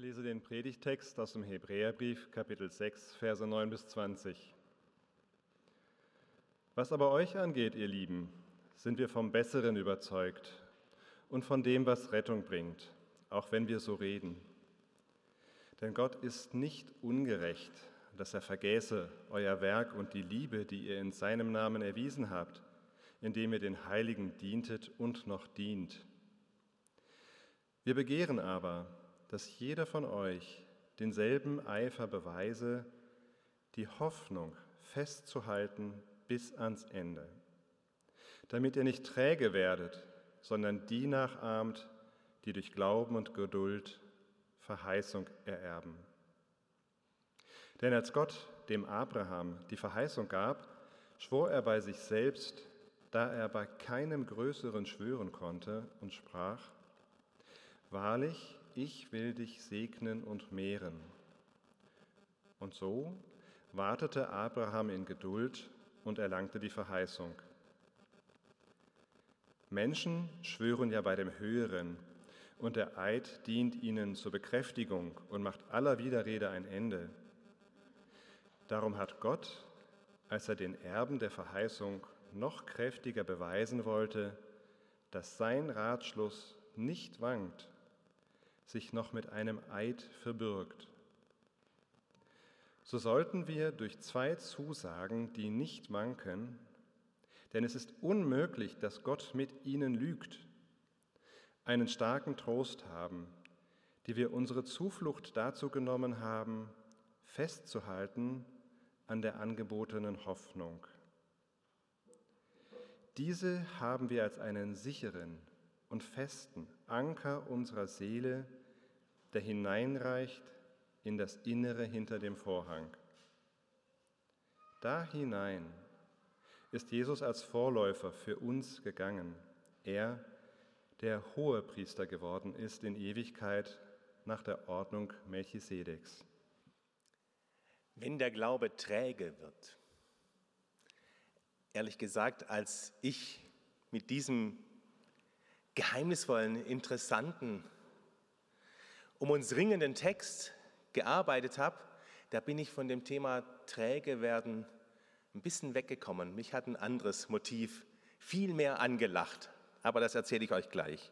Lese den Predigtext aus dem Hebräerbrief, Kapitel 6, Verse 9 bis 20. Was aber euch angeht, ihr Lieben, sind wir vom Besseren überzeugt und von dem, was Rettung bringt, auch wenn wir so reden. Denn Gott ist nicht ungerecht, dass er vergäße euer Werk und die Liebe, die ihr in seinem Namen erwiesen habt, indem ihr den Heiligen dientet und noch dient. Wir begehren aber, dass jeder von euch denselben Eifer beweise, die Hoffnung festzuhalten bis ans Ende, damit ihr nicht träge werdet, sondern die nachahmt, die durch Glauben und Geduld Verheißung ererben. Denn als Gott dem Abraham die Verheißung gab, schwor er bei sich selbst, da er bei keinem Größeren schwören konnte, und sprach, Wahrlich, ich will dich segnen und mehren. Und so wartete Abraham in Geduld und erlangte die Verheißung. Menschen schwören ja bei dem Höheren, und der Eid dient ihnen zur Bekräftigung und macht aller Widerrede ein Ende. Darum hat Gott, als er den Erben der Verheißung noch kräftiger beweisen wollte, dass sein Ratschluss nicht wankt, sich noch mit einem Eid verbürgt. So sollten wir durch zwei Zusagen, die nicht wanken, denn es ist unmöglich, dass Gott mit ihnen lügt, einen starken Trost haben, die wir unsere Zuflucht dazu genommen haben, festzuhalten an der angebotenen Hoffnung. Diese haben wir als einen sicheren und festen Anker unserer Seele, der hineinreicht in das Innere hinter dem Vorhang. Da hinein ist Jesus als Vorläufer für uns gegangen, er, der hohe Priester geworden ist in Ewigkeit nach der Ordnung Melchisedeks. Wenn der Glaube träge wird, ehrlich gesagt, als ich mit diesem geheimnisvollen, interessanten, um uns ringenden Text gearbeitet habe, da bin ich von dem Thema träge werden ein bisschen weggekommen. Mich hat ein anderes Motiv viel mehr angelacht, aber das erzähle ich euch gleich.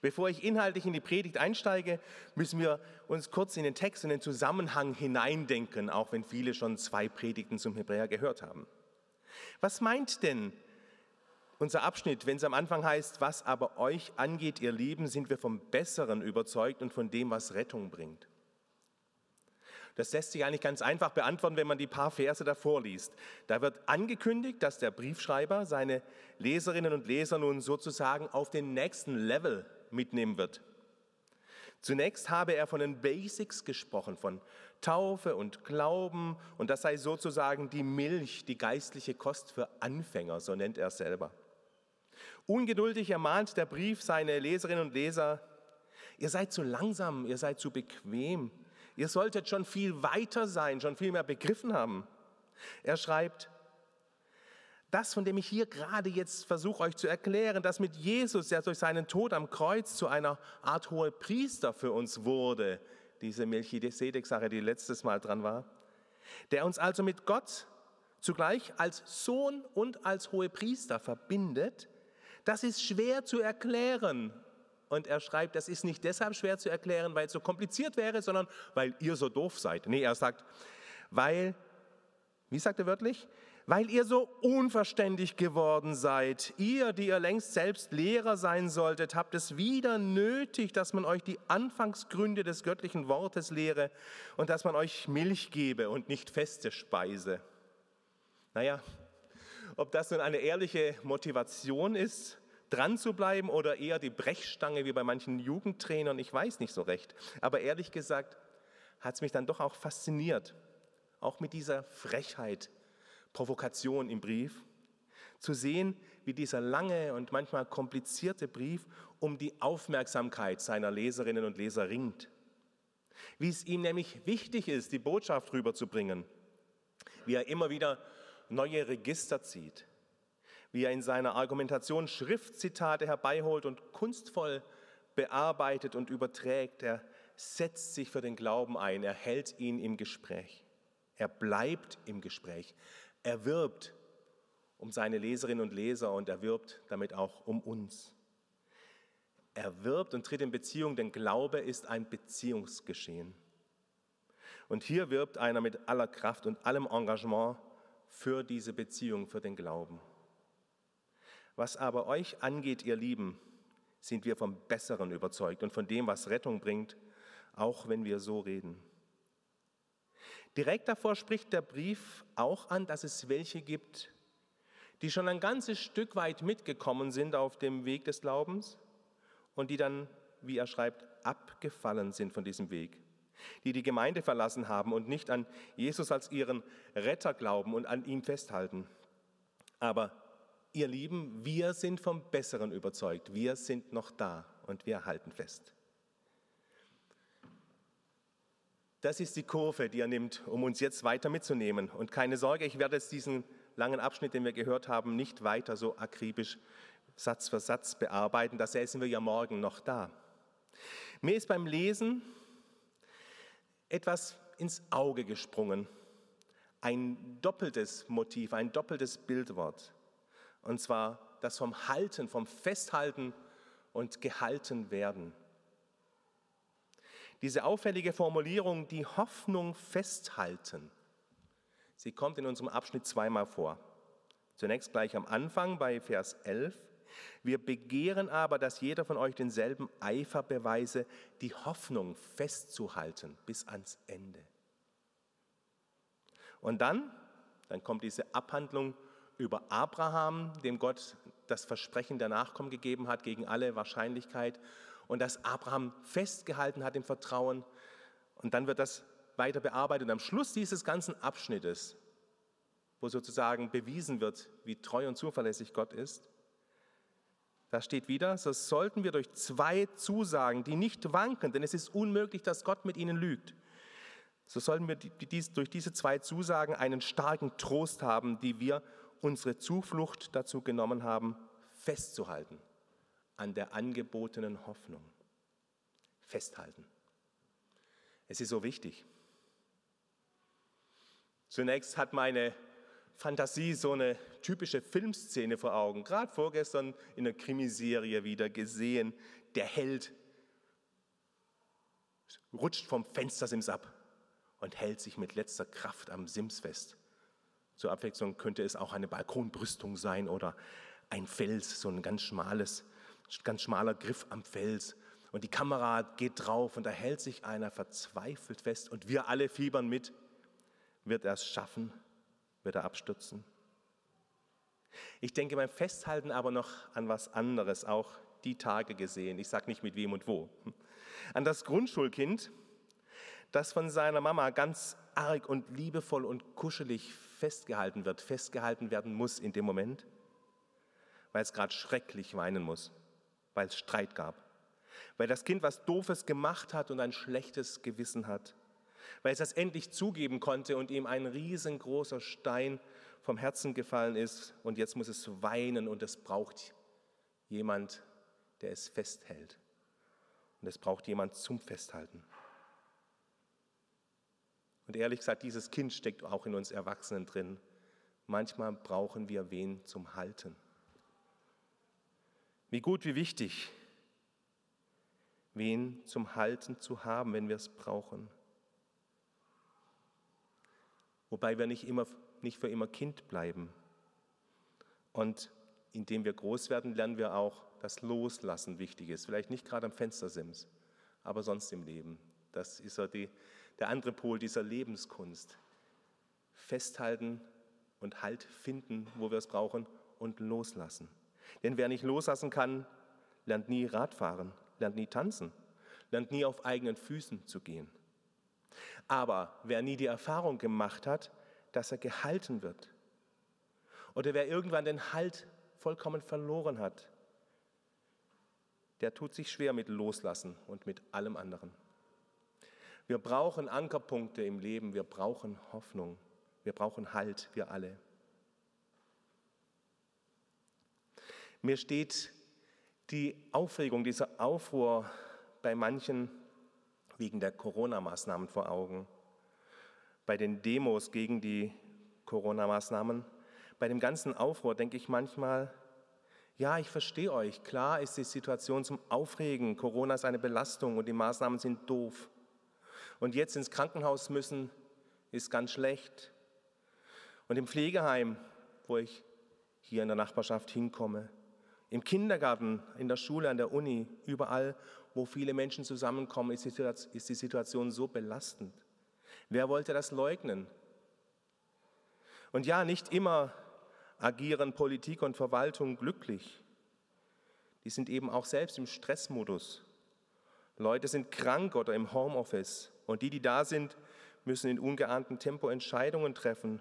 Bevor ich inhaltlich in die Predigt einsteige, müssen wir uns kurz in den Text und den Zusammenhang hineindenken, auch wenn viele schon zwei Predigten zum Hebräer gehört haben. Was meint denn unser Abschnitt, wenn es am Anfang heißt, was aber euch angeht, ihr Lieben, sind wir vom Besseren überzeugt und von dem, was Rettung bringt? Das lässt sich eigentlich ganz einfach beantworten, wenn man die paar Verse davor liest. Da wird angekündigt, dass der Briefschreiber seine Leserinnen und Leser nun sozusagen auf den nächsten Level mitnehmen wird. Zunächst habe er von den Basics gesprochen, von Taufe und Glauben, und das sei sozusagen die Milch, die geistliche Kost für Anfänger, so nennt er es selber. Ungeduldig ermahnt der Brief seine Leserinnen und Leser, ihr seid zu langsam, ihr seid zu bequem, Ihr solltet schon viel weiter sein, schon viel mehr begriffen haben. Er schreibt, das, von dem ich hier gerade jetzt versuche euch zu erklären, das mit Jesus, der durch seinen Tod am Kreuz zu einer Art hohe Priester für uns wurde, diese Melchisedek-Sache, die letztes Mal dran war, der uns also mit Gott zugleich als Sohn und als hohe Priester verbindet, das ist schwer zu erklären und er schreibt, das ist nicht deshalb schwer zu erklären, weil es so kompliziert wäre, sondern weil ihr so doof seid. Nee, er sagt, weil, wie sagt er wörtlich? Weil ihr so unverständig geworden seid. Ihr, die ihr längst selbst Lehrer sein solltet, habt es wieder nötig, dass man euch die Anfangsgründe des göttlichen Wortes lehre und dass man euch Milch gebe und nicht feste Speise. Naja, ob das nun eine ehrliche Motivation ist, dran zu bleiben oder eher die Brechstange wie bei manchen Jugendtrainern, ich weiß nicht so recht. Aber ehrlich gesagt hat es mich dann doch auch fasziniert, auch mit dieser Frechheit, Provokation im Brief, zu sehen, wie dieser lange und manchmal komplizierte Brief um die Aufmerksamkeit seiner Leserinnen und Leser ringt. Wie es ihm nämlich wichtig ist, die Botschaft rüberzubringen, wie er immer wieder neue Register zieht, wie er in seiner Argumentation Schriftzitate herbeiholt und kunstvoll bearbeitet und überträgt. Er setzt sich für den Glauben ein, er hält ihn im Gespräch, er bleibt im Gespräch, er wirbt um seine Leserinnen und Leser und er wirbt damit auch um uns. Er wirbt und tritt in Beziehung, denn Glaube ist ein Beziehungsgeschehen. Und hier wirbt einer mit aller Kraft und allem Engagement für diese Beziehung, für den Glauben. Was aber euch angeht, ihr Lieben, sind wir vom Besseren überzeugt und von dem, was Rettung bringt, auch wenn wir so reden. Direkt davor spricht der Brief auch an, dass es welche gibt, die schon ein ganzes Stück weit mitgekommen sind auf dem Weg des Glaubens und die dann, wie er schreibt, abgefallen sind von diesem Weg, die die Gemeinde verlassen haben und nicht an Jesus als ihren Retter glauben und an ihm festhalten. Aber ihr Lieben, wir sind vom Besseren überzeugt, wir sind noch da und wir halten fest. Das ist die Kurve, die er nimmt, um uns jetzt weiter mitzunehmen. Und keine Sorge, ich werde jetzt diesen langen Abschnitt, den wir gehört haben, nicht weiter so akribisch Satz für Satz bearbeiten. Da säßen wir ja morgen noch da. Mir ist beim Lesen etwas ins Auge gesprungen. Ein doppeltes Motiv, ein doppeltes Bildwort. Und zwar das vom Halten, vom Festhalten und gehalten werden. Diese auffällige Formulierung, die Hoffnung festhalten, sie kommt in unserem Abschnitt zweimal vor. Zunächst gleich am Anfang bei Vers 11. Wir begehren aber, dass jeder von euch denselben Eifer beweise, die Hoffnung festzuhalten bis ans Ende. Und dann, dann kommt diese Abhandlung über Abraham, dem Gott das Versprechen der Nachkommen gegeben hat gegen alle Wahrscheinlichkeit und dass Abraham festgehalten hat im Vertrauen. Und dann wird das weiter bearbeitet. Und am Schluss dieses ganzen Abschnittes, wo sozusagen bewiesen wird, wie treu und zuverlässig Gott ist, da steht wieder, so sollten wir durch zwei Zusagen, die nicht wanken, denn es ist unmöglich, dass Gott mit ihnen lügt, so sollten wir durch diese zwei Zusagen einen starken Trost haben, die wir unsere Zuflucht dazu genommen haben, festzuhalten an der angebotenen Hoffnung. Festhalten. Es ist so wichtig. Zunächst hat meine Fantasie so eine typische Filmszene vor Augen. Gerade vorgestern in der Krimiserie wieder gesehen. Der Held rutscht vom Fenstersims ab und hält sich mit letzter Kraft am Sims fest. Zur Abwechslung könnte es auch eine Balkonbrüstung sein oder ein Fels, so ein ganz schmales ganz schmaler Griff am Fels. Und die Kamera geht drauf und da hält sich einer verzweifelt fest und wir alle fiebern mit. Wird er es schaffen? Wird er abstürzen? Ich denke beim Festhalten aber noch an was anderes, auch die Tage gesehen. Ich sage nicht mit wem und wo. An das Grundschulkind, das von seiner Mama ganz arg und liebevoll und kuschelig festgehalten wird, festgehalten werden muss in dem Moment, weil es gerade schrecklich weinen muss weil es Streit gab, weil das Kind was Doofes gemacht hat und ein schlechtes Gewissen hat, weil es das endlich zugeben konnte und ihm ein riesengroßer Stein vom Herzen gefallen ist und jetzt muss es weinen und es braucht jemand, der es festhält. Und es braucht jemand zum Festhalten. Und ehrlich gesagt, dieses Kind steckt auch in uns Erwachsenen drin. Manchmal brauchen wir wen zum Halten. Wie gut, wie wichtig, wen zum Halten zu haben, wenn wir es brauchen. Wobei wir nicht, immer, nicht für immer Kind bleiben. Und indem wir groß werden, lernen wir auch, dass Loslassen wichtig ist. Vielleicht nicht gerade am Fenstersims, aber sonst im Leben. Das ist ja die, der andere Pol dieser Lebenskunst. Festhalten und Halt finden, wo wir es brauchen und loslassen. Denn wer nicht loslassen kann, lernt nie Radfahren, lernt nie tanzen, lernt nie auf eigenen Füßen zu gehen. Aber wer nie die Erfahrung gemacht hat, dass er gehalten wird, oder wer irgendwann den Halt vollkommen verloren hat, der tut sich schwer mit Loslassen und mit allem anderen. Wir brauchen Ankerpunkte im Leben, wir brauchen Hoffnung, wir brauchen Halt, wir alle. Mir steht die Aufregung, dieser Aufruhr bei manchen wegen der Corona-Maßnahmen vor Augen. Bei den Demos gegen die Corona-Maßnahmen, bei dem ganzen Aufruhr denke ich manchmal, ja, ich verstehe euch. Klar ist die Situation zum Aufregen. Corona ist eine Belastung und die Maßnahmen sind doof. Und jetzt ins Krankenhaus müssen, ist ganz schlecht. Und im Pflegeheim, wo ich hier in der Nachbarschaft hinkomme, im Kindergarten, in der Schule, an der Uni, überall, wo viele Menschen zusammenkommen, ist die Situation so belastend. Wer wollte das leugnen? Und ja, nicht immer agieren Politik und Verwaltung glücklich. Die sind eben auch selbst im Stressmodus. Leute sind krank oder im Homeoffice. Und die, die da sind, müssen in ungeahntem Tempo Entscheidungen treffen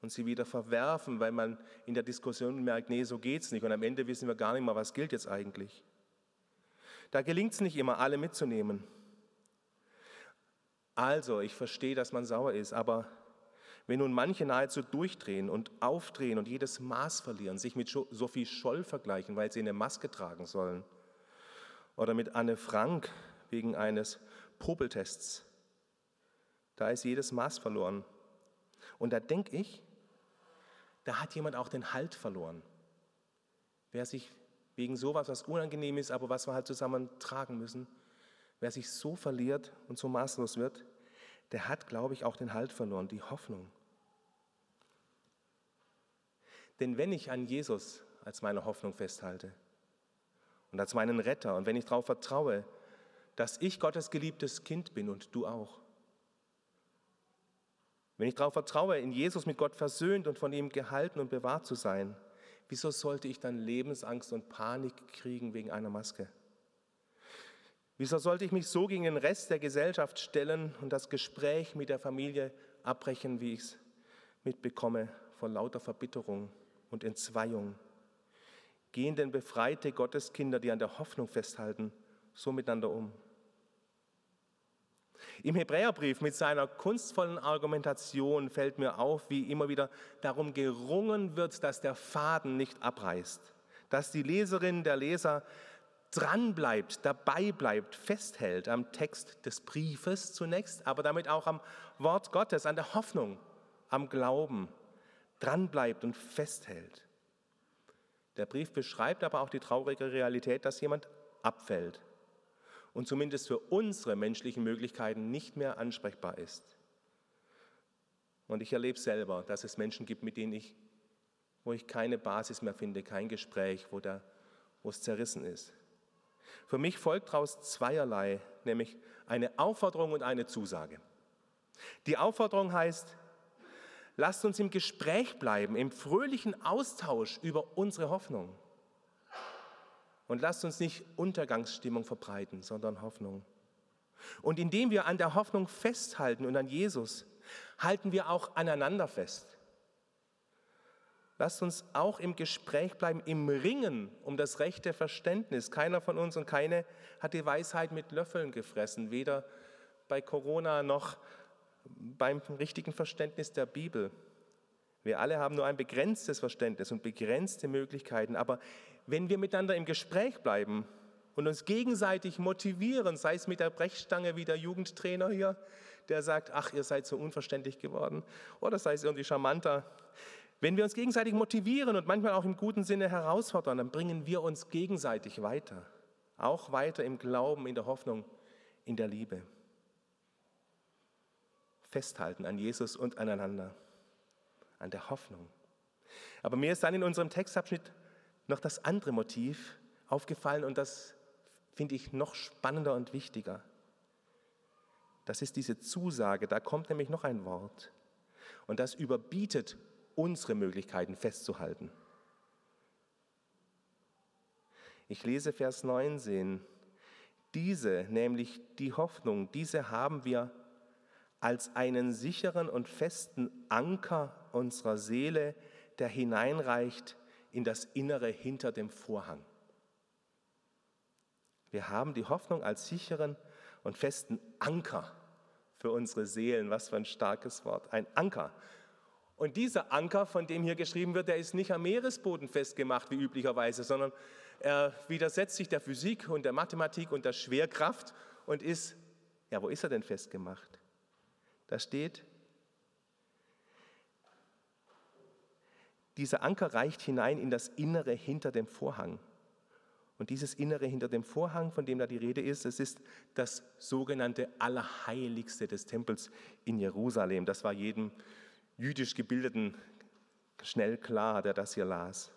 und sie wieder verwerfen, weil man in der Diskussion merkt, nee, so geht's nicht. Und am Ende wissen wir gar nicht mehr, was gilt jetzt eigentlich. Da gelingt es nicht immer, alle mitzunehmen. Also, ich verstehe, dass man sauer ist, aber wenn nun manche nahezu durchdrehen und aufdrehen und jedes Maß verlieren, sich mit Sophie Scholl vergleichen, weil sie eine Maske tragen sollen, oder mit Anne Frank wegen eines Popeltests, da ist jedes Maß verloren. Und da denke ich, da hat jemand auch den Halt verloren. Wer sich wegen sowas, was unangenehm ist, aber was wir halt zusammen tragen müssen, wer sich so verliert und so maßlos wird, der hat, glaube ich, auch den Halt verloren, die Hoffnung. Denn wenn ich an Jesus als meine Hoffnung festhalte und als meinen Retter und wenn ich darauf vertraue, dass ich Gottes geliebtes Kind bin und du auch, wenn ich darauf vertraue, in Jesus mit Gott versöhnt und von ihm gehalten und bewahrt zu sein, wieso sollte ich dann Lebensangst und Panik kriegen wegen einer Maske? Wieso sollte ich mich so gegen den Rest der Gesellschaft stellen und das Gespräch mit der Familie abbrechen, wie ich es mitbekomme, vor lauter Verbitterung und Entzweiung? Gehen denn befreite Gotteskinder, die an der Hoffnung festhalten, so miteinander um? Im Hebräerbrief mit seiner kunstvollen Argumentation fällt mir auf, wie immer wieder darum gerungen wird, dass der Faden nicht abreißt, dass die Leserin, der Leser dranbleibt, dabei bleibt, festhält am Text des Briefes zunächst, aber damit auch am Wort Gottes, an der Hoffnung, am Glauben, dranbleibt und festhält. Der Brief beschreibt aber auch die traurige Realität, dass jemand abfällt, und zumindest für unsere menschlichen Möglichkeiten nicht mehr ansprechbar ist. Und ich erlebe selber, dass es Menschen gibt, mit denen ich, wo ich keine Basis mehr finde, kein Gespräch, wo, der, wo es zerrissen ist. Für mich folgt daraus zweierlei, nämlich eine Aufforderung und eine Zusage. Die Aufforderung heißt, lasst uns im Gespräch bleiben, im fröhlichen Austausch über unsere Hoffnung. Und lasst uns nicht Untergangsstimmung verbreiten, sondern Hoffnung. Und indem wir an der Hoffnung festhalten und an Jesus, halten wir auch aneinander fest. Lasst uns auch im Gespräch bleiben, im Ringen um das rechte Verständnis. Keiner von uns und keine hat die Weisheit mit Löffeln gefressen, weder bei Corona noch beim richtigen Verständnis der Bibel. Wir alle haben nur ein begrenztes Verständnis und begrenzte Möglichkeiten, aber wenn wir miteinander im Gespräch bleiben und uns gegenseitig motivieren, sei es mit der Brechstange wie der Jugendtrainer hier, der sagt, ach, ihr seid so unverständlich geworden, oder sei es irgendwie charmanter. Wenn wir uns gegenseitig motivieren und manchmal auch im guten Sinne herausfordern, dann bringen wir uns gegenseitig weiter. Auch weiter im Glauben, in der Hoffnung, in der Liebe. Festhalten an Jesus und aneinander, an der Hoffnung. Aber mir ist dann in unserem Textabschnitt noch das andere Motiv aufgefallen und das finde ich noch spannender und wichtiger. Das ist diese Zusage, da kommt nämlich noch ein Wort und das überbietet unsere Möglichkeiten festzuhalten. Ich lese Vers 19. Diese, nämlich die Hoffnung, diese haben wir als einen sicheren und festen Anker unserer Seele, der hineinreicht in das Innere hinter dem Vorhang. Wir haben die Hoffnung als sicheren und festen Anker für unsere Seelen. Was für ein starkes Wort. Ein Anker. Und dieser Anker, von dem hier geschrieben wird, der ist nicht am Meeresboden festgemacht wie üblicherweise, sondern er widersetzt sich der Physik und der Mathematik und der Schwerkraft und ist Ja, wo ist er denn festgemacht? Da steht, dieser Anker reicht hinein in das Innere hinter dem Vorhang. Und dieses Innere hinter dem Vorhang, von dem da die Rede ist, es ist das sogenannte Allerheiligste des Tempels in Jerusalem. Das war jedem jüdisch Gebildeten schnell klar, der das hier las.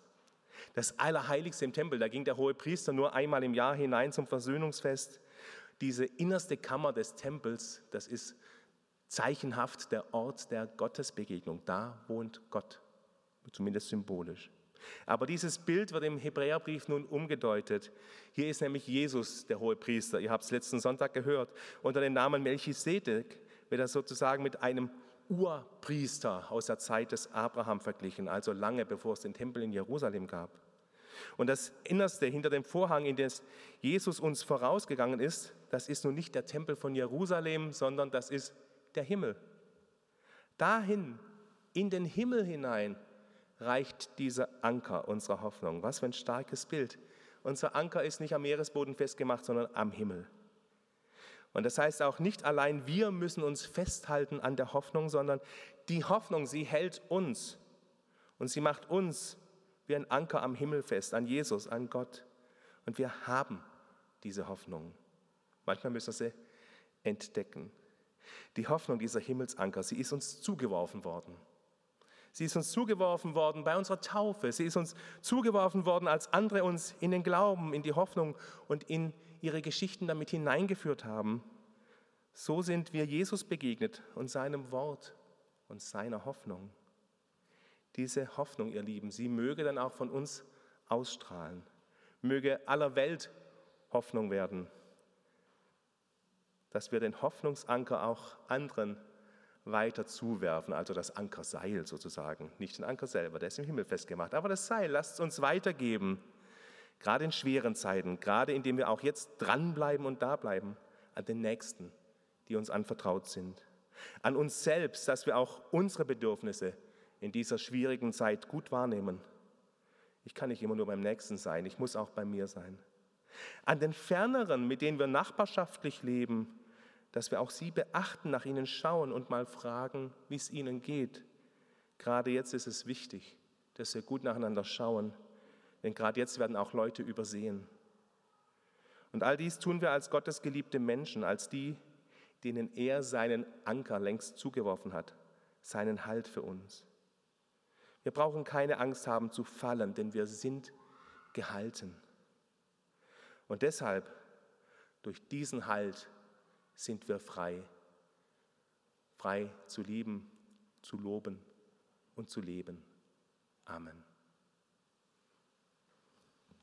Das Allerheiligste im Tempel, da ging der hohe Priester nur einmal im Jahr hinein zum Versöhnungsfest. Diese innerste Kammer des Tempels, das ist zeichenhaft der Ort der Gottesbegegnung. Da wohnt Gott, zumindest symbolisch. Aber dieses Bild wird im Hebräerbrief nun umgedeutet. Hier ist nämlich Jesus der hohe Priester. Ihr habt es letzten Sonntag gehört. Unter dem Namen Melchisedek wird er sozusagen mit einem Urpriester aus der Zeit des Abraham verglichen, also lange bevor es den Tempel in Jerusalem gab. Und das Innerste hinter dem Vorhang, in das Jesus uns vorausgegangen ist, das ist nun nicht der Tempel von Jerusalem, sondern das ist der Himmel. Dahin, in den Himmel hinein, reicht dieser Anker unserer Hoffnung. Was für ein starkes Bild. Unser Anker ist nicht am Meeresboden festgemacht, sondern am Himmel. Und das heißt auch nicht allein wir müssen uns festhalten an der Hoffnung, sondern die Hoffnung, sie hält uns und sie macht uns wie ein Anker am Himmel fest, an Jesus, an Gott. Und wir haben diese Hoffnung. Manchmal müssen wir sie entdecken. Die Hoffnung dieser Himmelsanker, sie ist uns zugeworfen worden. Sie ist uns zugeworfen worden bei unserer Taufe. Sie ist uns zugeworfen worden, als andere uns in den Glauben, in die Hoffnung und in ihre Geschichten damit hineingeführt haben. So sind wir Jesus begegnet und seinem Wort und seiner Hoffnung. Diese Hoffnung, ihr Lieben, sie möge dann auch von uns ausstrahlen. Möge aller Welt Hoffnung werden, dass wir den Hoffnungsanker auch anderen weiter zuwerfen, also das Ankerseil sozusagen, nicht den Anker selber, der ist im Himmel festgemacht, aber das Seil, lasst es uns weitergeben, gerade in schweren Zeiten, gerade indem wir auch jetzt dranbleiben und da bleiben an den Nächsten, die uns anvertraut sind, an uns selbst, dass wir auch unsere Bedürfnisse in dieser schwierigen Zeit gut wahrnehmen. Ich kann nicht immer nur beim Nächsten sein, ich muss auch bei mir sein. An den Ferneren, mit denen wir nachbarschaftlich leben, dass wir auch sie beachten, nach ihnen schauen und mal fragen, wie es ihnen geht. Gerade jetzt ist es wichtig, dass wir gut nacheinander schauen, denn gerade jetzt werden auch Leute übersehen. Und all dies tun wir als Gottes geliebte Menschen, als die, denen er seinen Anker längst zugeworfen hat, seinen Halt für uns. Wir brauchen keine Angst haben zu fallen, denn wir sind gehalten. Und deshalb, durch diesen Halt, sind wir frei. Frei zu lieben, zu loben und zu leben. Amen.